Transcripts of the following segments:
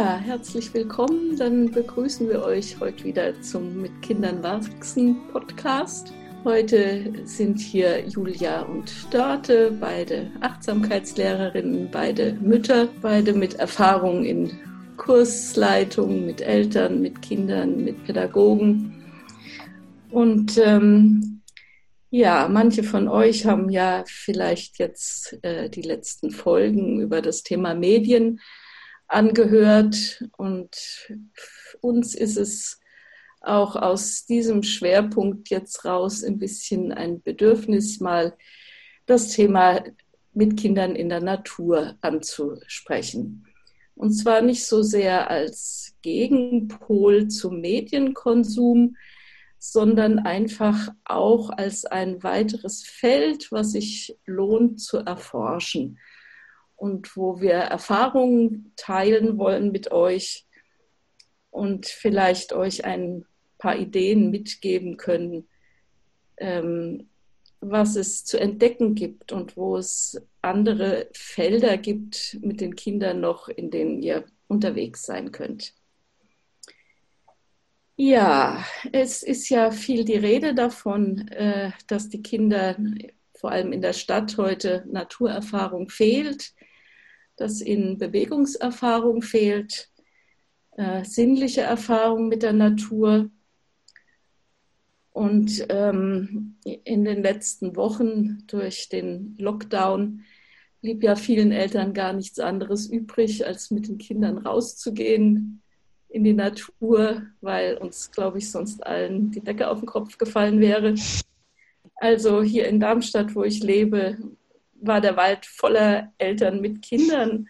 Herzlich willkommen. Dann begrüßen wir euch heute wieder zum Mit Kindern wachsen Podcast. Heute sind hier Julia und Dörte, beide Achtsamkeitslehrerinnen, beide Mütter, beide mit Erfahrung in Kursleitung, mit Eltern, mit Kindern, mit Pädagogen. Und ähm, ja, manche von euch haben ja vielleicht jetzt äh, die letzten Folgen über das Thema Medien angehört und uns ist es auch aus diesem Schwerpunkt jetzt raus ein bisschen ein Bedürfnis, mal das Thema mit Kindern in der Natur anzusprechen. Und zwar nicht so sehr als Gegenpol zum Medienkonsum, sondern einfach auch als ein weiteres Feld, was sich lohnt zu erforschen und wo wir Erfahrungen teilen wollen mit euch und vielleicht euch ein paar Ideen mitgeben können, ähm, was es zu entdecken gibt und wo es andere Felder gibt mit den Kindern noch, in denen ihr unterwegs sein könnt. Ja, es ist ja viel die Rede davon, äh, dass die Kinder vor allem in der Stadt heute Naturerfahrung fehlt dass ihnen Bewegungserfahrung fehlt, äh, sinnliche Erfahrung mit der Natur. Und ähm, in den letzten Wochen durch den Lockdown blieb ja vielen Eltern gar nichts anderes übrig, als mit den Kindern rauszugehen in die Natur, weil uns, glaube ich, sonst allen die Decke auf den Kopf gefallen wäre. Also hier in Darmstadt, wo ich lebe, war der Wald voller Eltern mit Kindern.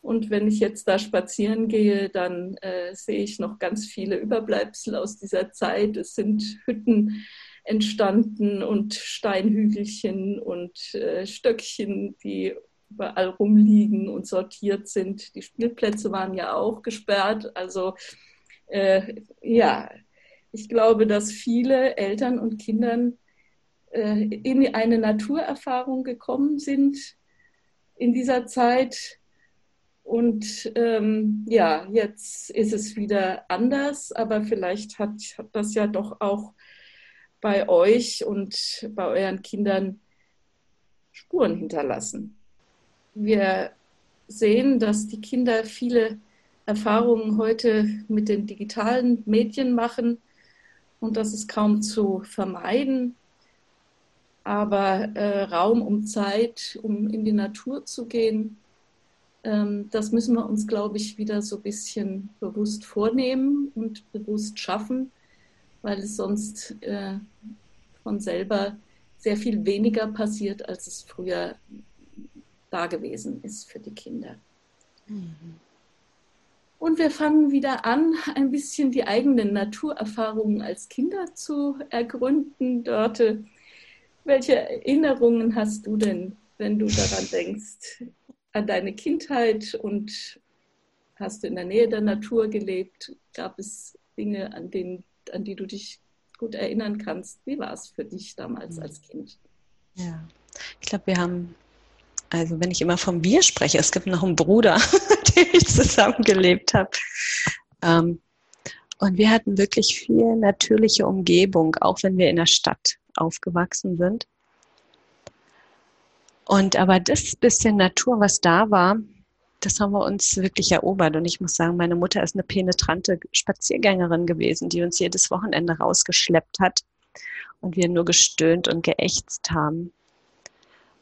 Und wenn ich jetzt da spazieren gehe, dann äh, sehe ich noch ganz viele Überbleibsel aus dieser Zeit. Es sind Hütten entstanden und Steinhügelchen und äh, Stöckchen, die überall rumliegen und sortiert sind. Die Spielplätze waren ja auch gesperrt. Also äh, ja, ich glaube, dass viele Eltern und Kindern in eine Naturerfahrung gekommen sind in dieser Zeit. Und ähm, ja, jetzt ist es wieder anders, aber vielleicht hat, hat das ja doch auch bei euch und bei euren Kindern Spuren hinterlassen. Wir sehen, dass die Kinder viele Erfahrungen heute mit den digitalen Medien machen und das ist kaum zu vermeiden aber äh, Raum um Zeit, um in die Natur zu gehen, ähm, das müssen wir uns, glaube ich, wieder so ein bisschen bewusst vornehmen und bewusst schaffen, weil es sonst äh, von selber sehr viel weniger passiert, als es früher da gewesen ist für die Kinder. Mhm. Und wir fangen wieder an, ein bisschen die eigenen Naturerfahrungen als Kinder zu ergründen. Dörte, welche Erinnerungen hast du denn, wenn du daran denkst, an deine Kindheit und hast du in der Nähe der Natur gelebt? Gab es Dinge, an, denen, an die du dich gut erinnern kannst? Wie war es für dich damals als Kind? Ja, ich glaube, wir haben, also wenn ich immer vom Wir spreche, es gibt noch einen Bruder, den ich zusammengelebt habe. Ähm, und wir hatten wirklich viel natürliche Umgebung, auch wenn wir in der Stadt aufgewachsen sind. Und aber das bisschen Natur, was da war, das haben wir uns wirklich erobert. Und ich muss sagen, meine Mutter ist eine penetrante Spaziergängerin gewesen, die uns jedes Wochenende rausgeschleppt hat und wir nur gestöhnt und geächtzt haben.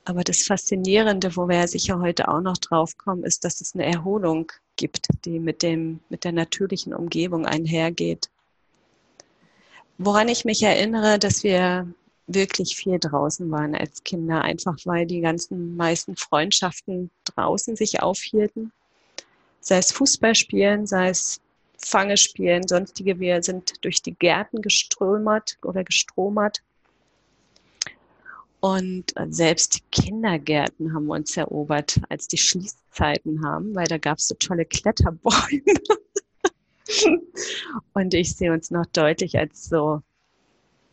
Aber das Faszinierende, wo wir ja sicher heute auch noch drauf kommen, ist, dass es eine Erholung gibt, die mit, dem, mit der natürlichen Umgebung einhergeht. Woran ich mich erinnere, dass wir wirklich viel draußen waren als Kinder, einfach weil die ganzen meisten Freundschaften draußen sich aufhielten. Sei es Fußballspielen, sei es Fange spielen, sonstige. Wir sind durch die Gärten geströmert oder gestromert. Und selbst die Kindergärten haben uns erobert, als die Schließzeiten haben, weil da gab es so tolle Kletterbäume. Und ich sehe uns noch deutlich als so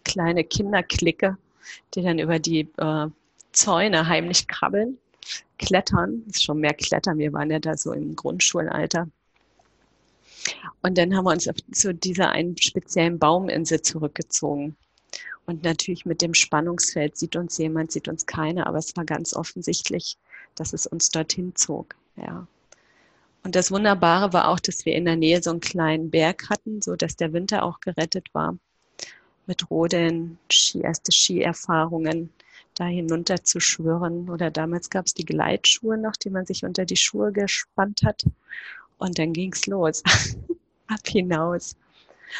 kleine Kinderklicke, die dann über die äh, Zäune heimlich krabbeln, klettern. Das ist schon mehr Klettern. Wir waren ja da so im Grundschulalter. Und dann haben wir uns zu dieser einen speziellen Bauminsel zurückgezogen. Und natürlich mit dem Spannungsfeld sieht uns jemand, sieht uns keiner, aber es war ganz offensichtlich, dass es uns dorthin zog. Ja. Und das Wunderbare war auch, dass wir in der Nähe so einen kleinen Berg hatten, so dass der Winter auch gerettet war. Mit Rodeln, Ski, erste Skierfahrungen, da hinunter zu schwören. Oder damals gab es die Gleitschuhe noch, die man sich unter die Schuhe gespannt hat. Und dann ging's los. Ab hinaus.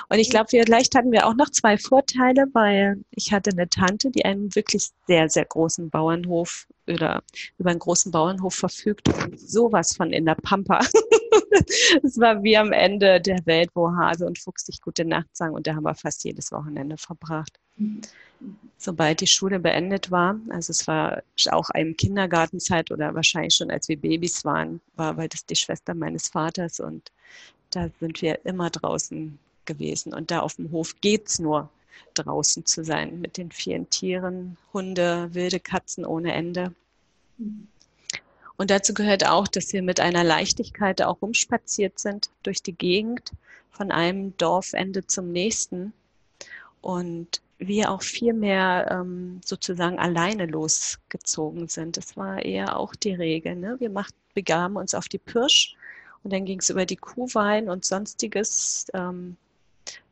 Und ich glaube, vielleicht hatten wir auch noch zwei Vorteile, weil ich hatte eine Tante, die einen wirklich sehr, sehr großen Bauernhof oder über einen großen Bauernhof verfügt und sowas von in der Pampa. Es war wie am Ende der Welt, wo Hase und Fuchs sich gute Nacht sagen und da haben wir fast jedes Wochenende verbracht. Sobald die Schule beendet war, also es war auch eine Kindergartenzeit oder wahrscheinlich schon als wir Babys waren, war, weil das die Schwester meines Vaters und da sind wir immer draußen gewesen. Und da auf dem Hof geht es nur, draußen zu sein mit den vielen Tieren, Hunde, wilde Katzen ohne Ende. Und dazu gehört auch, dass wir mit einer Leichtigkeit auch rumspaziert sind durch die Gegend, von einem Dorfende zum nächsten. Und wir auch viel mehr ähm, sozusagen alleine losgezogen sind. Das war eher auch die Regel. Ne? Wir macht, begaben uns auf die Pirsch und dann ging es über die Kuhwein und sonstiges. Ähm,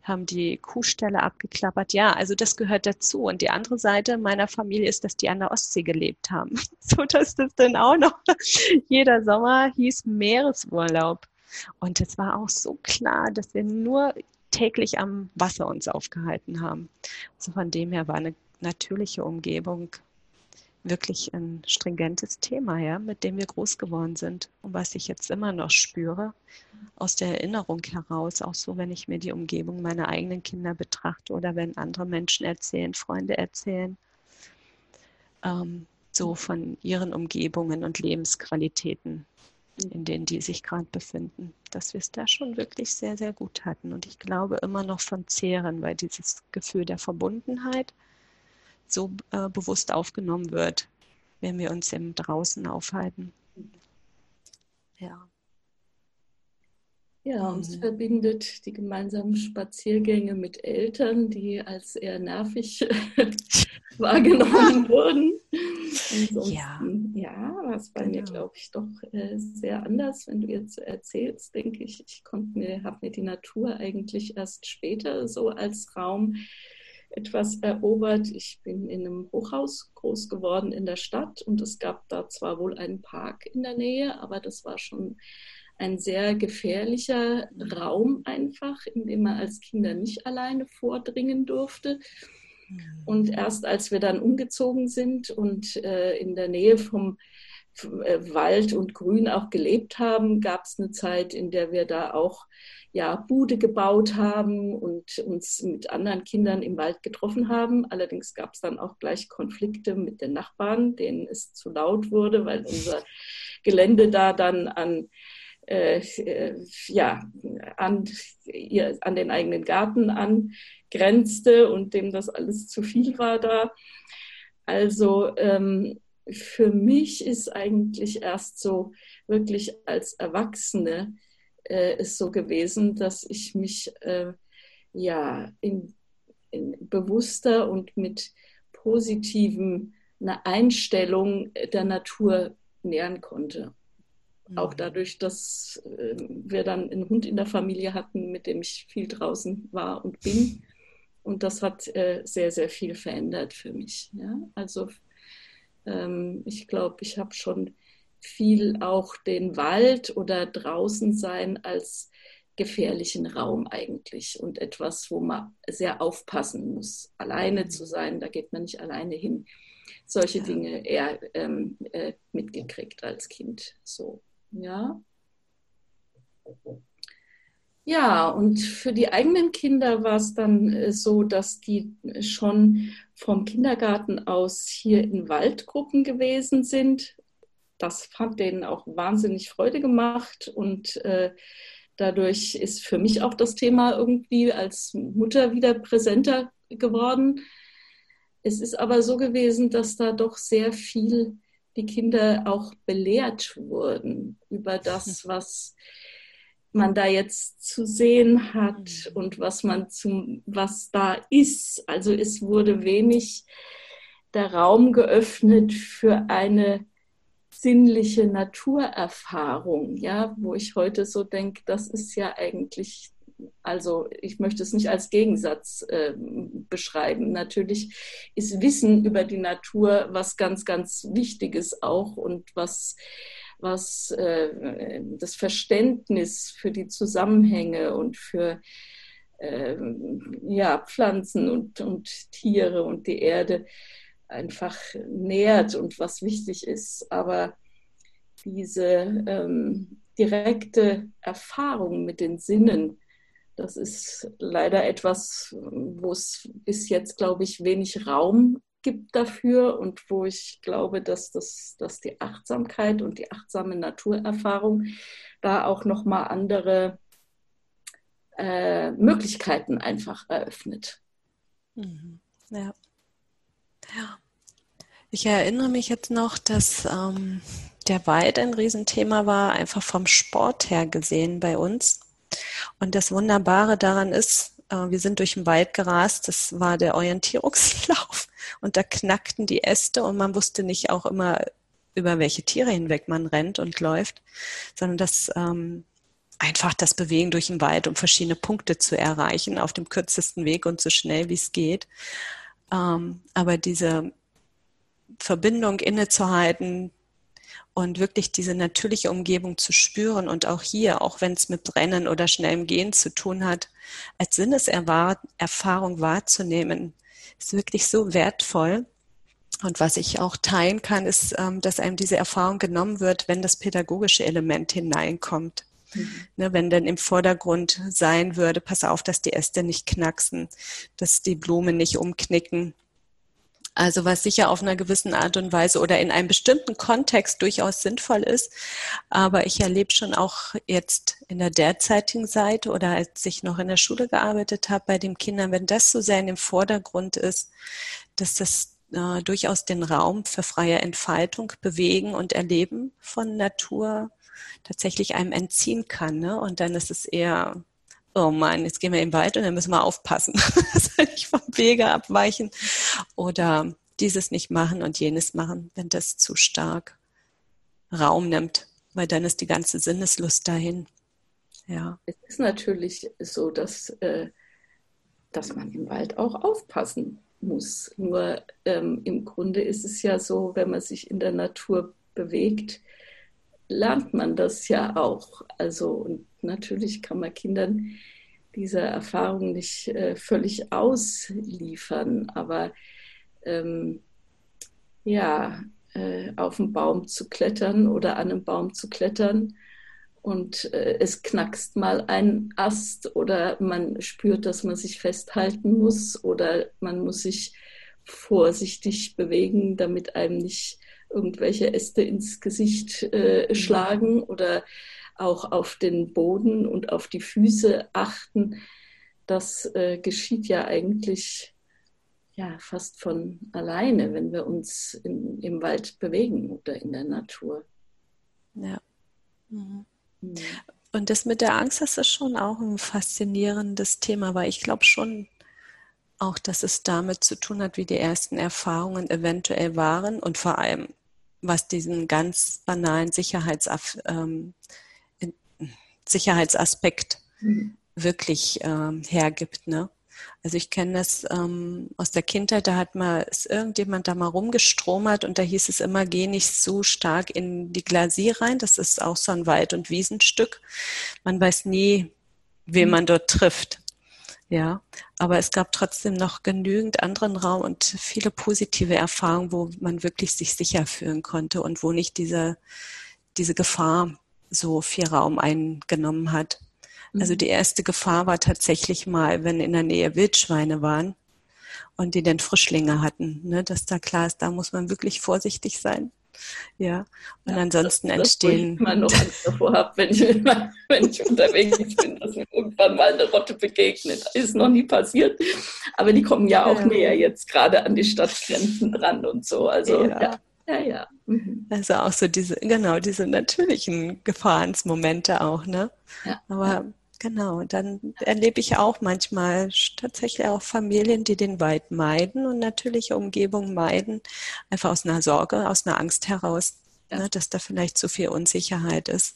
haben die Kuhställe abgeklappert. Ja, also das gehört dazu. Und die andere Seite meiner Familie ist, dass die an der Ostsee gelebt haben. So dass das dann auch noch jeder Sommer hieß Meeresurlaub. Und es war auch so klar, dass wir nur täglich am Wasser uns aufgehalten haben. Also von dem her war eine natürliche Umgebung wirklich ein stringentes Thema, ja, mit dem wir groß geworden sind und was ich jetzt immer noch spüre aus der Erinnerung heraus, auch so, wenn ich mir die Umgebung meiner eigenen Kinder betrachte oder wenn andere Menschen erzählen, Freunde erzählen, ähm, so von ihren Umgebungen und Lebensqualitäten, in denen die sich gerade befinden, dass wir es da schon wirklich sehr, sehr gut hatten. Und ich glaube immer noch von zehren, weil dieses Gefühl der Verbundenheit, so äh, bewusst aufgenommen wird, wenn wir uns im Draußen aufhalten. Ja. Ja, uns mhm. verbindet die gemeinsamen Spaziergänge mit Eltern, die als eher nervig wahrgenommen wurden. ja. ja, das bei genau. mir, glaube ich, doch äh, sehr anders. Wenn du jetzt erzählst, denke ich, ich konnte mir, habe mir die Natur eigentlich erst später so als Raum etwas erobert. Ich bin in einem Hochhaus groß geworden in der Stadt und es gab da zwar wohl einen Park in der Nähe, aber das war schon ein sehr gefährlicher Raum einfach, in dem man als Kinder nicht alleine vordringen durfte. Und erst als wir dann umgezogen sind und äh, in der Nähe vom Wald und Grün auch gelebt haben, gab es eine Zeit, in der wir da auch ja, Bude gebaut haben und uns mit anderen Kindern im Wald getroffen haben. Allerdings gab es dann auch gleich Konflikte mit den Nachbarn, denen es zu laut wurde, weil unser Gelände da dann an äh, ja, an, ihr, an den eigenen Garten angrenzte und dem das alles zu viel war da. Also ähm, für mich ist eigentlich erst so wirklich als Erwachsene äh, ist so gewesen, dass ich mich äh, ja in, in bewusster und mit positiven einer Einstellung der Natur nähern konnte. Mhm. Auch dadurch, dass äh, wir dann einen Hund in der Familie hatten, mit dem ich viel draußen war und bin. Und das hat äh, sehr, sehr viel verändert für mich. Ja? Also ähm, ich glaube, ich habe schon viel auch den Wald oder draußen sein als gefährlichen Raum eigentlich und etwas, wo man sehr aufpassen muss, alleine zu sein. Da geht man nicht alleine hin. Solche ja. Dinge eher ähm, äh, mitgekriegt als Kind. So, ja. Ja, und für die eigenen Kinder war es dann äh, so, dass die schon vom Kindergarten aus hier in Waldgruppen gewesen sind das hat denen auch wahnsinnig Freude gemacht und äh, dadurch ist für mich auch das Thema irgendwie als Mutter wieder präsenter geworden. Es ist aber so gewesen, dass da doch sehr viel die Kinder auch belehrt wurden über das, was man da jetzt zu sehen hat und was man zum, was da ist. Also es wurde wenig der Raum geöffnet für eine sinnliche Naturerfahrung, ja, wo ich heute so denke, das ist ja eigentlich, also ich möchte es nicht als Gegensatz äh, beschreiben. Natürlich ist Wissen über die Natur was ganz, ganz Wichtiges auch und was was äh, das Verständnis für die Zusammenhänge und für äh, ja, Pflanzen und, und Tiere und die Erde einfach nährt und was wichtig ist. Aber diese ähm, direkte Erfahrung mit den Sinnen, das ist leider etwas, wo es bis jetzt, glaube ich, wenig Raum gibt dafür und wo ich glaube, dass, das, dass die Achtsamkeit und die achtsame Naturerfahrung da auch nochmal andere äh, Möglichkeiten einfach eröffnet. Mhm. Ja. Ja. Ich erinnere mich jetzt noch, dass ähm, der Wald ein Riesenthema war, einfach vom Sport her gesehen bei uns. Und das Wunderbare daran ist, äh, wir sind durch den Wald gerast, das war der Orientierungslauf und da knackten die Äste und man wusste nicht auch immer, über welche Tiere hinweg man rennt und läuft, sondern dass ähm, einfach das Bewegen durch den Wald, um verschiedene Punkte zu erreichen, auf dem kürzesten Weg und so schnell wie es geht. Ähm, aber diese Verbindung innezuhalten und wirklich diese natürliche Umgebung zu spüren und auch hier, auch wenn es mit Rennen oder schnellem Gehen zu tun hat, als Sinneserfahrung wahrzunehmen, ist wirklich so wertvoll. Und was ich auch teilen kann, ist, ähm, dass einem diese Erfahrung genommen wird, wenn das pädagogische Element hineinkommt. Mhm. Ne, wenn denn im Vordergrund sein würde, pass auf, dass die Äste nicht knacksen, dass die Blumen nicht umknicken, also was sicher auf einer gewissen Art und Weise oder in einem bestimmten Kontext durchaus sinnvoll ist. Aber ich erlebe schon auch jetzt in der derzeitigen Seite oder als ich noch in der Schule gearbeitet habe bei den Kindern, wenn das so sehr in dem Vordergrund ist, dass das äh, durchaus den Raum für freie Entfaltung, Bewegen und Erleben von Natur tatsächlich einem entziehen kann. Ne? Und dann ist es eher oh Mann, jetzt gehen wir im Wald und dann müssen wir aufpassen, dass wir nicht vom Wege abweichen oder dieses nicht machen und jenes machen, wenn das zu stark Raum nimmt, weil dann ist die ganze Sinneslust dahin. Ja. Es ist natürlich so, dass, äh, dass man im Wald auch aufpassen muss. Nur ähm, im Grunde ist es ja so, wenn man sich in der Natur bewegt, lernt man das ja auch. Also und natürlich kann man Kindern diese Erfahrung nicht äh, völlig ausliefern, aber ähm, ja, äh, auf einen Baum zu klettern oder an einem Baum zu klettern und äh, es knackst mal ein Ast oder man spürt, dass man sich festhalten muss oder man muss sich vorsichtig bewegen, damit einem nicht irgendwelche Äste ins Gesicht äh, mhm. schlagen oder auch auf den Boden und auf die Füße achten. Das äh, geschieht ja eigentlich ja, fast von alleine, wenn wir uns in, im Wald bewegen oder in der Natur. Ja. Mhm. Mhm. Und das mit der Angst, das ist schon auch ein faszinierendes Thema, weil ich glaube schon auch, dass es damit zu tun hat, wie die ersten Erfahrungen eventuell waren und vor allem, was diesen ganz banalen Sicherheits, ähm, Sicherheitsaspekt mhm. wirklich ähm, hergibt. Ne? Also ich kenne das ähm, aus der Kindheit, da hat mal ist irgendjemand da mal rumgestromert und da hieß es immer, geh nicht so stark in die Glasie rein. Das ist auch so ein Wald- und Wiesenstück. Man weiß nie, wen mhm. man dort trifft. Ja, aber es gab trotzdem noch genügend anderen Raum und viele positive Erfahrungen, wo man wirklich sich sicher fühlen konnte und wo nicht diese, diese Gefahr so viel Raum eingenommen hat. Also mhm. die erste Gefahr war tatsächlich mal, wenn in der Nähe Wildschweine waren und die dann Frischlinge hatten, ne, dass da klar ist, da muss man wirklich vorsichtig sein. Ja, und ja, ansonsten das, entstehen. ich immer noch Angst davor habe, wenn ich, wenn ich unterwegs bin, dass mir irgendwann mal eine Rotte begegnet. Ist noch nie passiert. Aber die kommen ja auch ja. näher jetzt gerade an die Stadtgrenzen dran und so. Also, ja, ja, ja. Mhm. Also auch so diese, genau, diese natürlichen Gefahrensmomente auch, ne? Ja. Aber genau, dann erlebe ich auch manchmal tatsächlich auch Familien, die den Wald meiden und natürliche Umgebung meiden, einfach aus einer Sorge, aus einer Angst heraus, ja. ne, dass da vielleicht zu viel Unsicherheit ist.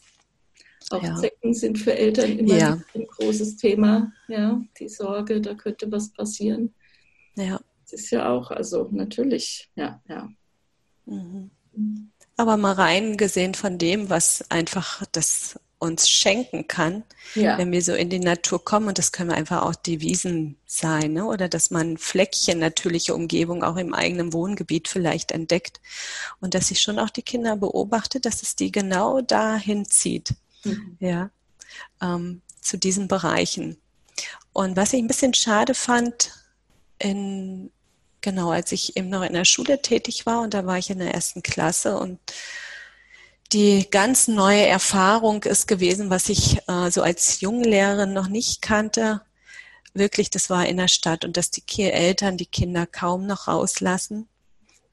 Auch ja. Zecken sind für Eltern immer ja. ein großes Thema. Ja, die Sorge, da könnte was passieren. Ja. Das ist ja auch, also natürlich, ja, ja. Mhm. Aber mal rein gesehen von dem, was einfach das uns schenken kann, ja. wenn wir so in die Natur kommen. Und das können einfach auch die Wiesen sein, ne? oder dass man Fleckchen natürliche Umgebung auch im eigenen Wohngebiet vielleicht entdeckt. Und dass ich schon auch die Kinder beobachte, dass es die genau dahin zieht, mhm. ja, ähm, zu diesen Bereichen. Und was ich ein bisschen schade fand, in Genau, als ich eben noch in der Schule tätig war und da war ich in der ersten Klasse und die ganz neue Erfahrung ist gewesen, was ich äh, so als Junglehrerin noch nicht kannte. Wirklich, das war in der Stadt und dass die Eltern die Kinder kaum noch rauslassen.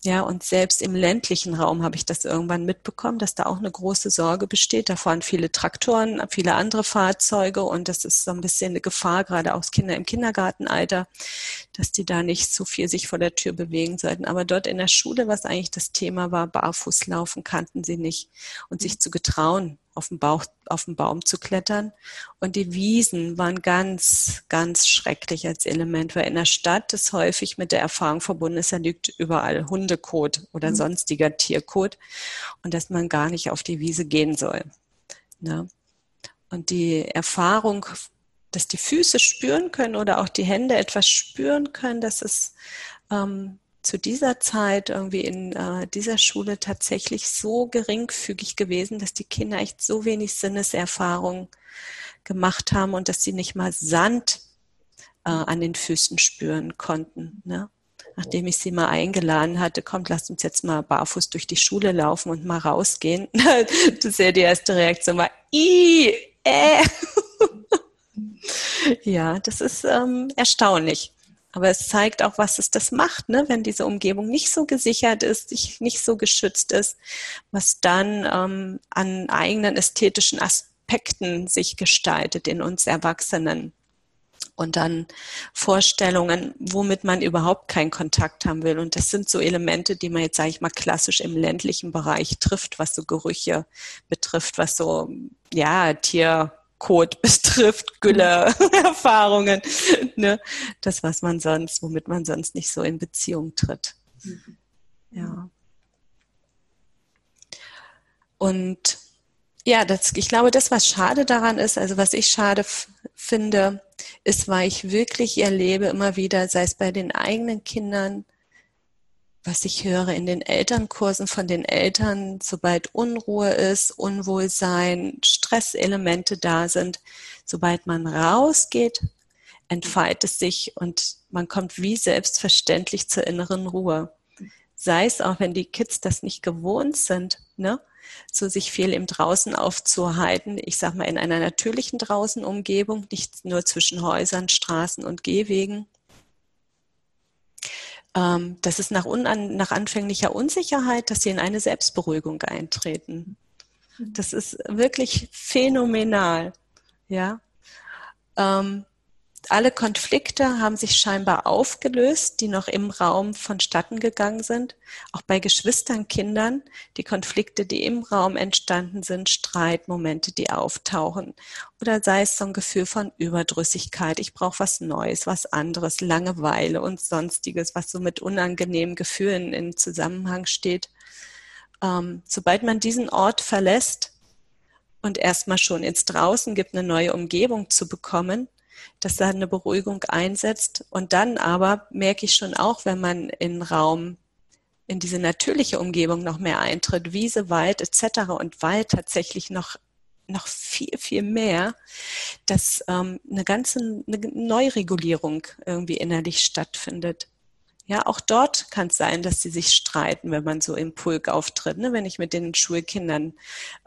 Ja, und selbst im ländlichen Raum habe ich das irgendwann mitbekommen, dass da auch eine große Sorge besteht. Da fahren viele Traktoren, viele andere Fahrzeuge und das ist so ein bisschen eine Gefahr, gerade auch Kinder im Kindergartenalter, dass die da nicht so viel sich vor der Tür bewegen sollten. Aber dort in der Schule, was eigentlich das Thema war, Barfußlaufen, kannten sie nicht. Und sich zu getrauen, auf den, Bauch, auf den Baum zu klettern. Und die Wiesen waren ganz, ganz schrecklich als Element, weil in der Stadt das häufig mit der Erfahrung verbunden ist, da liegt überall Hundekot oder mhm. sonstiger Tierkot und dass man gar nicht auf die Wiese gehen soll. Ne? Und die Erfahrung, dass die Füße spüren können oder auch die Hände etwas spüren können, das ist ähm, zu dieser Zeit irgendwie in äh, dieser Schule tatsächlich so geringfügig gewesen, dass die Kinder echt so wenig Sinneserfahrung gemacht haben und dass sie nicht mal Sand äh, an den Füßen spüren konnten. Ne? Nachdem ich sie mal eingeladen hatte, kommt, lasst uns jetzt mal barfuß durch die Schule laufen und mal rausgehen. das ist ja die erste Reaktion war, äh. ja, das ist ähm, erstaunlich. Aber es zeigt auch, was es das macht, ne? wenn diese Umgebung nicht so gesichert ist, nicht so geschützt ist, was dann ähm, an eigenen ästhetischen Aspekten sich gestaltet in uns Erwachsenen. Und dann Vorstellungen, womit man überhaupt keinen Kontakt haben will. Und das sind so Elemente, die man jetzt, sage ich mal, klassisch im ländlichen Bereich trifft, was so Gerüche betrifft, was so, ja, Tier, Code betrifft, Gülle-Erfahrungen. ne? Das, was man sonst, womit man sonst nicht so in Beziehung tritt. Ja. Und ja, das, ich glaube, das, was schade daran ist, also was ich schade finde, ist, weil ich wirklich erlebe immer wieder, sei es bei den eigenen Kindern, was ich höre in den Elternkursen von den Eltern, sobald Unruhe ist, Unwohlsein, Stresselemente da sind, sobald man rausgeht, entfaltet es sich und man kommt wie selbstverständlich zur inneren Ruhe. Sei es auch, wenn die Kids das nicht gewohnt sind, ne? so sich viel im Draußen aufzuhalten. Ich sag mal in einer natürlichen Draußenumgebung, nicht nur zwischen Häusern, Straßen und Gehwegen das ist nach, unan, nach anfänglicher Unsicherheit, dass sie in eine Selbstberuhigung eintreten. Das ist wirklich phänomenal. Ja. Ähm, alle Konflikte haben sich scheinbar aufgelöst, die noch im Raum vonstatten gegangen sind. Auch bei Geschwistern, Kindern, die Konflikte, die im Raum entstanden sind, Streitmomente, die auftauchen. Oder sei es so ein Gefühl von Überdrüssigkeit, ich brauche was Neues, was anderes, Langeweile und sonstiges, was so mit unangenehmen Gefühlen in Zusammenhang steht. Ähm, sobald man diesen Ort verlässt und erstmal schon ins Draußen gibt, eine neue Umgebung zu bekommen, dass da eine Beruhigung einsetzt. Und dann aber merke ich schon auch, wenn man in Raum, in diese natürliche Umgebung noch mehr eintritt, Wiese, Wald etc. und Wald tatsächlich noch noch viel, viel mehr, dass ähm, eine ganze eine Neuregulierung irgendwie innerlich stattfindet. Ja, auch dort kann es sein, dass sie sich streiten, wenn man so im Pulk auftritt. Ne? Wenn ich mit den Schulkindern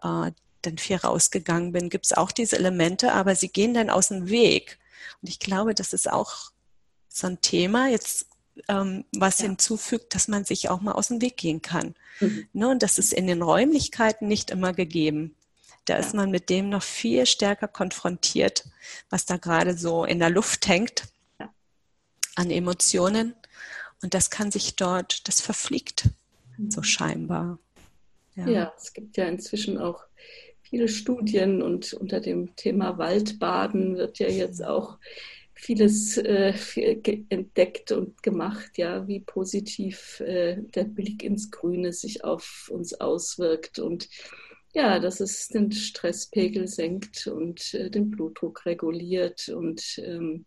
äh, dann viel rausgegangen bin, gibt es auch diese Elemente, aber sie gehen dann aus dem Weg. Und ich glaube, das ist auch so ein Thema. Jetzt ähm, was ja. hinzufügt, dass man sich auch mal aus dem Weg gehen kann. Mhm. Ne, und das ist in den Räumlichkeiten nicht immer gegeben. Da ist man mit dem noch viel stärker konfrontiert, was da gerade so in der Luft hängt an Emotionen. Und das kann sich dort, das verfliegt so mhm. scheinbar. Ja. ja, es gibt ja inzwischen auch viele Studien und unter dem Thema Waldbaden wird ja jetzt auch vieles äh, entdeckt und gemacht, ja, wie positiv äh, der Blick ins Grüne sich auf uns auswirkt und ja, dass es den Stresspegel senkt und äh, den Blutdruck reguliert und ähm,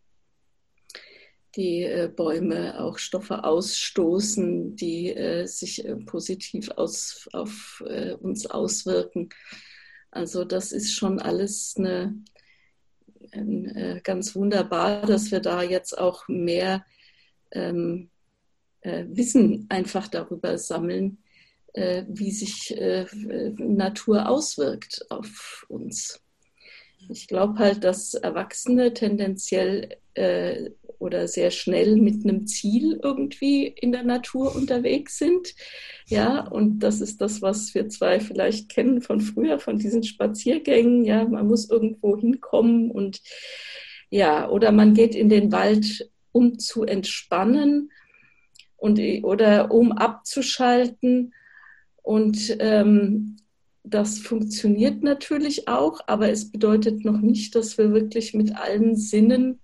die äh, Bäume auch Stoffe ausstoßen, die äh, sich äh, positiv aus, auf uns auswirken. Also das ist schon alles eine, ein, äh, ganz wunderbar, dass wir da jetzt auch mehr ähm, äh, Wissen einfach darüber sammeln, wie sich Natur auswirkt auf uns. Ich glaube halt, dass Erwachsene tendenziell äh, oder sehr schnell mit einem Ziel irgendwie in der Natur unterwegs sind. Ja, und das ist das, was wir zwei vielleicht kennen von früher, von diesen Spaziergängen. Ja, man muss irgendwo hinkommen und ja, oder man geht in den Wald, um zu entspannen und oder um abzuschalten. Und ähm, das funktioniert natürlich auch, aber es bedeutet noch nicht, dass wir wirklich mit allen Sinnen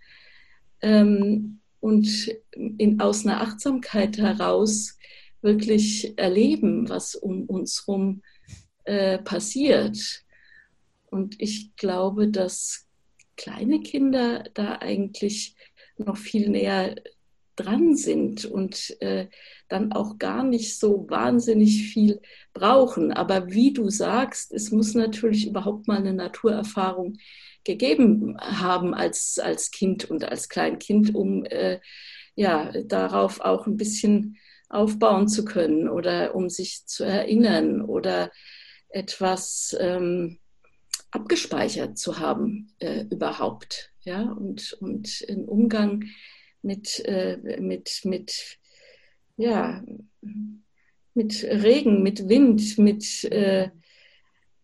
ähm, und in, aus einer Achtsamkeit heraus wirklich erleben, was um uns herum äh, passiert. Und ich glaube, dass kleine Kinder da eigentlich noch viel näher dran sind und äh, dann auch gar nicht so wahnsinnig viel brauchen. Aber wie du sagst, es muss natürlich überhaupt mal eine Naturerfahrung gegeben haben als, als Kind und als Kleinkind, um äh, ja, darauf auch ein bisschen aufbauen zu können oder um sich zu erinnern oder etwas ähm, abgespeichert zu haben äh, überhaupt. Ja? Und, und im Umgang mit, äh, mit, mit, ja, mit Regen, mit Wind, mit äh,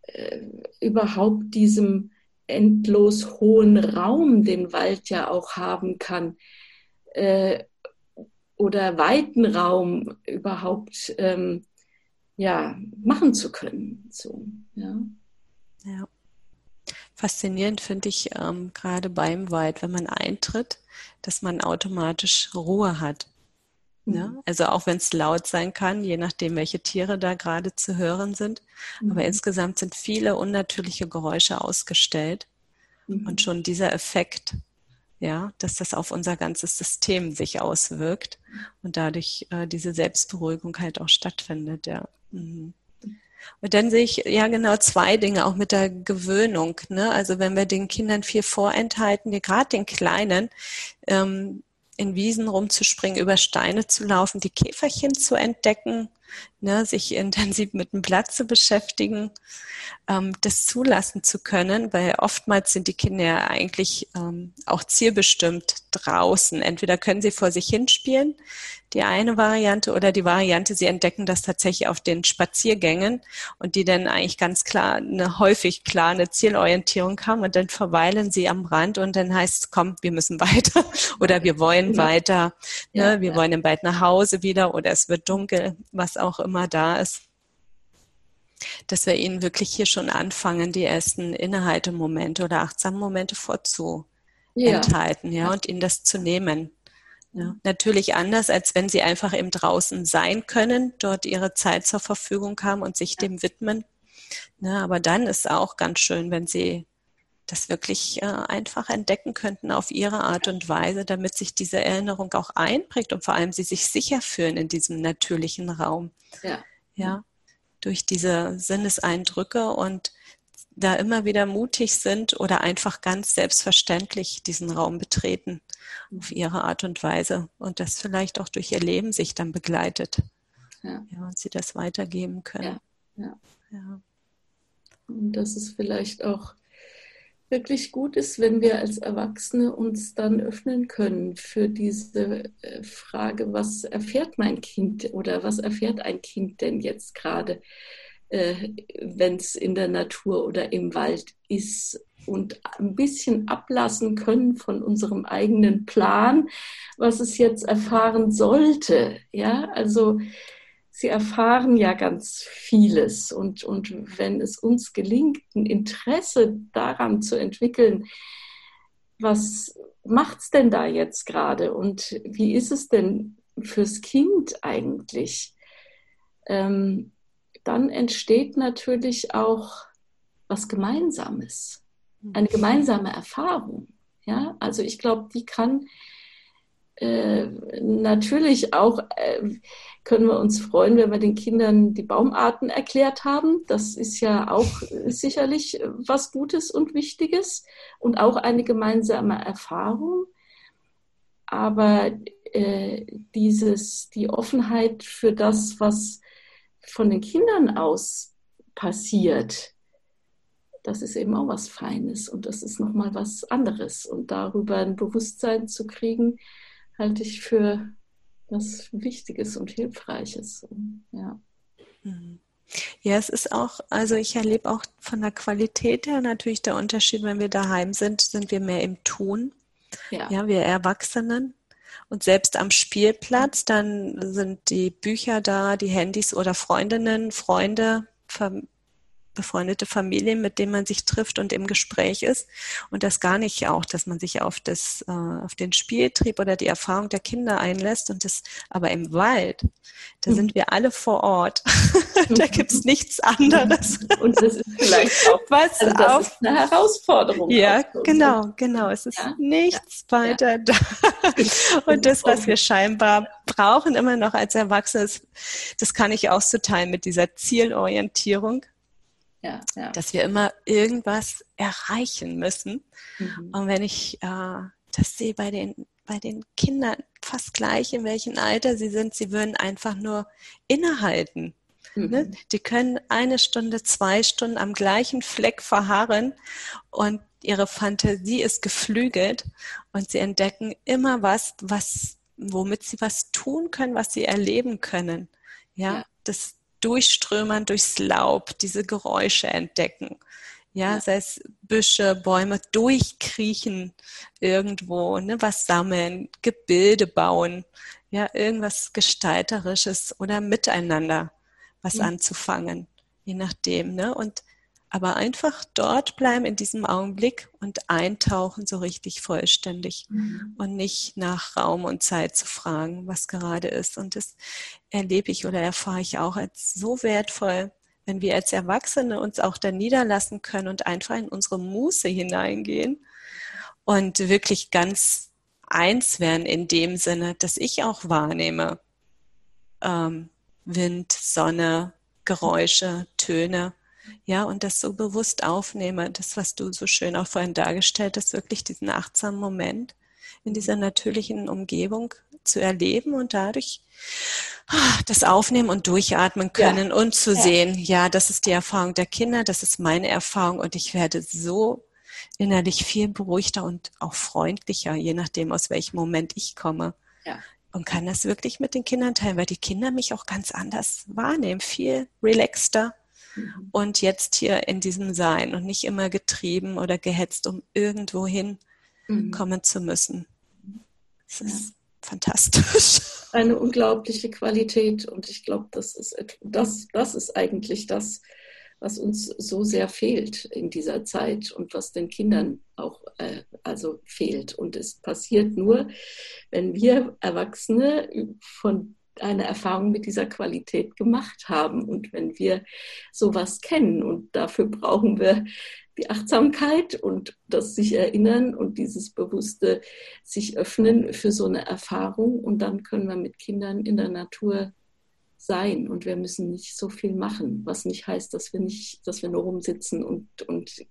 äh, überhaupt diesem endlos hohen Raum, den Wald ja auch haben kann, äh, oder weiten Raum überhaupt ähm, ja, machen zu können. So, ja. ja. Faszinierend finde ich ähm, gerade beim Wald, wenn man eintritt, dass man automatisch Ruhe hat. Ne? Mhm. Also auch wenn es laut sein kann, je nachdem, welche Tiere da gerade zu hören sind. Mhm. Aber insgesamt sind viele unnatürliche Geräusche ausgestellt. Mhm. Und schon dieser Effekt, ja, dass das auf unser ganzes System sich auswirkt und dadurch äh, diese Selbstberuhigung halt auch stattfindet, ja. Mhm. Und dann sehe ich ja genau zwei Dinge, auch mit der Gewöhnung. Ne? Also wenn wir den Kindern viel vorenthalten, gerade den Kleinen, ähm, in Wiesen rumzuspringen, über Steine zu laufen, die Käferchen zu entdecken, ne, sich intensiv mit dem Blatt zu beschäftigen, ähm, das zulassen zu können, weil oftmals sind die Kinder ja eigentlich ähm, auch zielbestimmt draußen. Entweder können sie vor sich hinspielen, die eine Variante oder die Variante, sie entdecken das tatsächlich auf den Spaziergängen und die dann eigentlich ganz klar eine häufig klar eine Zielorientierung haben und dann verweilen sie am Rand und dann heißt es, komm, wir müssen weiter oder wir wollen weiter, ne, ja, wir ja. wollen dann bald nach Hause wieder oder es wird dunkel, was auch immer da ist dass wir ihnen wirklich hier schon anfangen, die ersten Innehaltemomente oder achtsamen Momente vorzuenthalten, ja, ja, und ihnen das zu nehmen. Ja, natürlich anders, als wenn sie einfach im Draußen sein können, dort ihre Zeit zur Verfügung haben und sich dem widmen. Ja, aber dann ist auch ganz schön, wenn sie das wirklich äh, einfach entdecken könnten auf ihre Art und Weise, damit sich diese Erinnerung auch einprägt und vor allem sie sich sicher fühlen in diesem natürlichen Raum. Ja. ja durch diese Sinneseindrücke und da immer wieder mutig sind oder einfach ganz selbstverständlich diesen Raum betreten auf ihre Art und Weise und das vielleicht auch durch ihr Leben sich dann begleitet. Ja. ja und sie das weitergeben können. Ja, ja. ja. Und das ist vielleicht auch wirklich gut ist, wenn wir als Erwachsene uns dann öffnen können für diese äh, Frage, was erfährt mein Kind oder was erfährt ein Kind denn jetzt gerade, äh, wenn es in der Natur oder im Wald ist und ein bisschen ablassen können von unserem eigenen Plan, was es jetzt erfahren sollte. Ja, also sie erfahren ja ganz vieles. Und, und wenn es uns gelingt, ein Interesse daran zu entwickeln, was macht es denn da jetzt gerade und wie ist es denn fürs Kind eigentlich? Ähm, dann entsteht natürlich auch was Gemeinsames, eine gemeinsame Erfahrung. Ja, also ich glaube, die kann äh, natürlich auch äh, können wir uns freuen, wenn wir den Kindern die Baumarten erklärt haben. Das ist ja auch sicherlich was Gutes und Wichtiges und auch eine gemeinsame Erfahrung. Aber äh, dieses, die Offenheit für das, was von den Kindern aus passiert, das ist eben auch was Feines und das ist nochmal was anderes. Und darüber ein Bewusstsein zu kriegen, halte ich für was Wichtiges und Hilfreiches. Ja. Mhm. Ja, es ist auch, also ich erlebe auch von der Qualität her natürlich der Unterschied, wenn wir daheim sind, sind wir mehr im Tun. Ja, ja wir Erwachsenen. Und selbst am Spielplatz, dann sind die Bücher da, die Handys oder Freundinnen, Freunde, befreundete Familien, mit denen man sich trifft und im Gespräch ist. Und das gar nicht auch, dass man sich auf das, äh, auf den Spieltrieb oder die Erfahrung der Kinder einlässt. Und das, aber im Wald, da sind wir alle vor Ort. da gibt es nichts anderes. Und das ist vielleicht auch was also das auf, ist eine Herausforderung. Ja, genau, genau. Es ist ja? nichts ja. weiter ja. da. Und das, was wir scheinbar brauchen immer noch als Erwachsene, das kann ich auch so teilen mit dieser Zielorientierung ja, ja. dass wir immer irgendwas erreichen müssen. Mhm. Und wenn ich äh, das sehe bei den, bei den Kindern fast gleich, in welchem Alter sie sind, sie würden einfach nur innehalten. Mhm. Ne? Die können eine Stunde, zwei Stunden am gleichen Fleck verharren und ihre Fantasie ist geflügelt und sie entdecken immer was, was, womit sie was tun können, was sie erleben können. Ja, ja. das, durchströmern durchs Laub, diese Geräusche entdecken. Ja, sei es Büsche, Bäume, durchkriechen irgendwo, ne, was sammeln, Gebilde bauen, ja, irgendwas Gestalterisches oder miteinander was ja. anzufangen, je nachdem, ne, und aber einfach dort bleiben in diesem Augenblick und eintauchen so richtig vollständig mhm. und nicht nach Raum und Zeit zu fragen, was gerade ist. Und das erlebe ich oder erfahre ich auch als so wertvoll, wenn wir als Erwachsene uns auch da niederlassen können und einfach in unsere Muße hineingehen und wirklich ganz eins werden in dem Sinne, dass ich auch wahrnehme, ähm, Wind, Sonne, Geräusche, Töne ja, und das so bewusst aufnehme, das, was du so schön auch vorhin dargestellt hast, wirklich diesen achtsamen Moment in dieser natürlichen Umgebung zu erleben und dadurch ah, das aufnehmen und durchatmen können ja. und zu ja. sehen, ja, das ist die Erfahrung der Kinder, das ist meine Erfahrung und ich werde so innerlich viel beruhigter und auch freundlicher, je nachdem, aus welchem Moment ich komme. Ja. Und kann das wirklich mit den Kindern teilen, weil die Kinder mich auch ganz anders wahrnehmen, viel relaxter. Und jetzt hier in diesem Sein und nicht immer getrieben oder gehetzt, um irgendwo hin mhm. kommen zu müssen. Das ist ja. fantastisch. Eine unglaubliche Qualität und ich glaube, das ist, das, das ist eigentlich das, was uns so sehr fehlt in dieser Zeit und was den Kindern auch äh, also fehlt. Und es passiert nur, wenn wir Erwachsene von eine Erfahrung mit dieser Qualität gemacht haben. Und wenn wir sowas kennen und dafür brauchen wir die Achtsamkeit und das sich erinnern und dieses bewusste sich öffnen für so eine Erfahrung. Und dann können wir mit Kindern in der Natur sein und wir müssen nicht so viel machen, was nicht heißt, dass wir nicht, dass wir nur rumsitzen und, und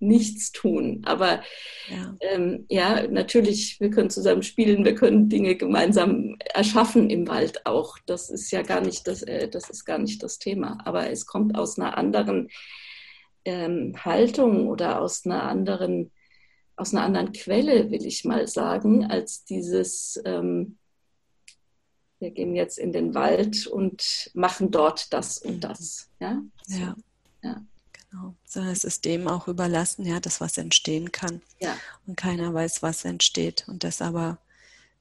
nichts tun. Aber ja. Ähm, ja, natürlich, wir können zusammen spielen, wir können Dinge gemeinsam erschaffen im Wald auch. Das ist ja gar nicht das, äh, das ist gar nicht das Thema. Aber es kommt aus einer anderen ähm, Haltung oder aus einer anderen, aus einer anderen Quelle, will ich mal sagen, als dieses, ähm, wir gehen jetzt in den Wald und machen dort das und das. Ja. So, ja. ja. Genau. Sondern es ist dem auch überlassen, ja, das was entstehen kann. Ja. Und keiner weiß, was entsteht. Und das aber,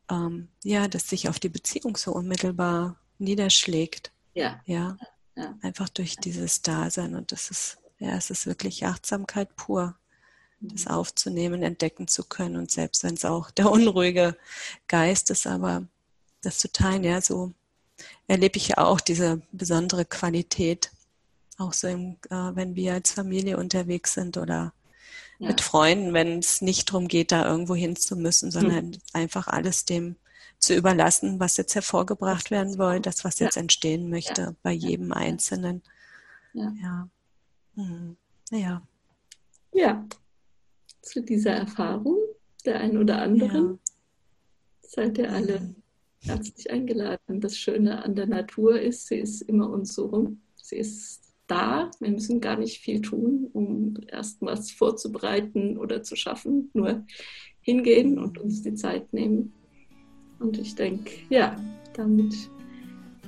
ähm, ja, das sich auf die Beziehung so unmittelbar niederschlägt. Ja. Ja. ja. Einfach durch dieses Dasein. Und das ist, ja, es ist wirklich Achtsamkeit pur das mhm. aufzunehmen, entdecken zu können und selbst wenn es auch der unruhige Geist ist, aber das zu teilen, ja, so erlebe ich ja auch diese besondere Qualität, auch so, im, äh, wenn wir als Familie unterwegs sind oder ja. mit Freunden, wenn es nicht darum geht, da irgendwo hin zu müssen, sondern mhm. einfach alles dem zu überlassen, was jetzt hervorgebracht werden soll, das, was jetzt entstehen möchte, ja. bei jedem Einzelnen. Ja. Ja. Mhm. ja. Ja. Zu dieser Erfahrung der einen oder anderen seid ihr alle mhm herzlich eingeladen. Das Schöne an der Natur ist, sie ist immer uns so rum. Sie ist da. Wir müssen gar nicht viel tun, um erst was vorzubereiten oder zu schaffen. Nur hingehen und uns die Zeit nehmen. Und ich denke, ja, damit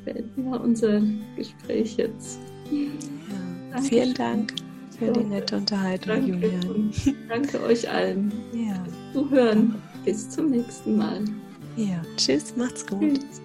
beenden wir unser Gespräch jetzt. Ja, vielen Dank für die nette Unterhaltung, danke Julian. danke euch allen ja. fürs Zuhören. Bis zum nächsten Mal. Ja, tschüss, macht's gut. Tschüss.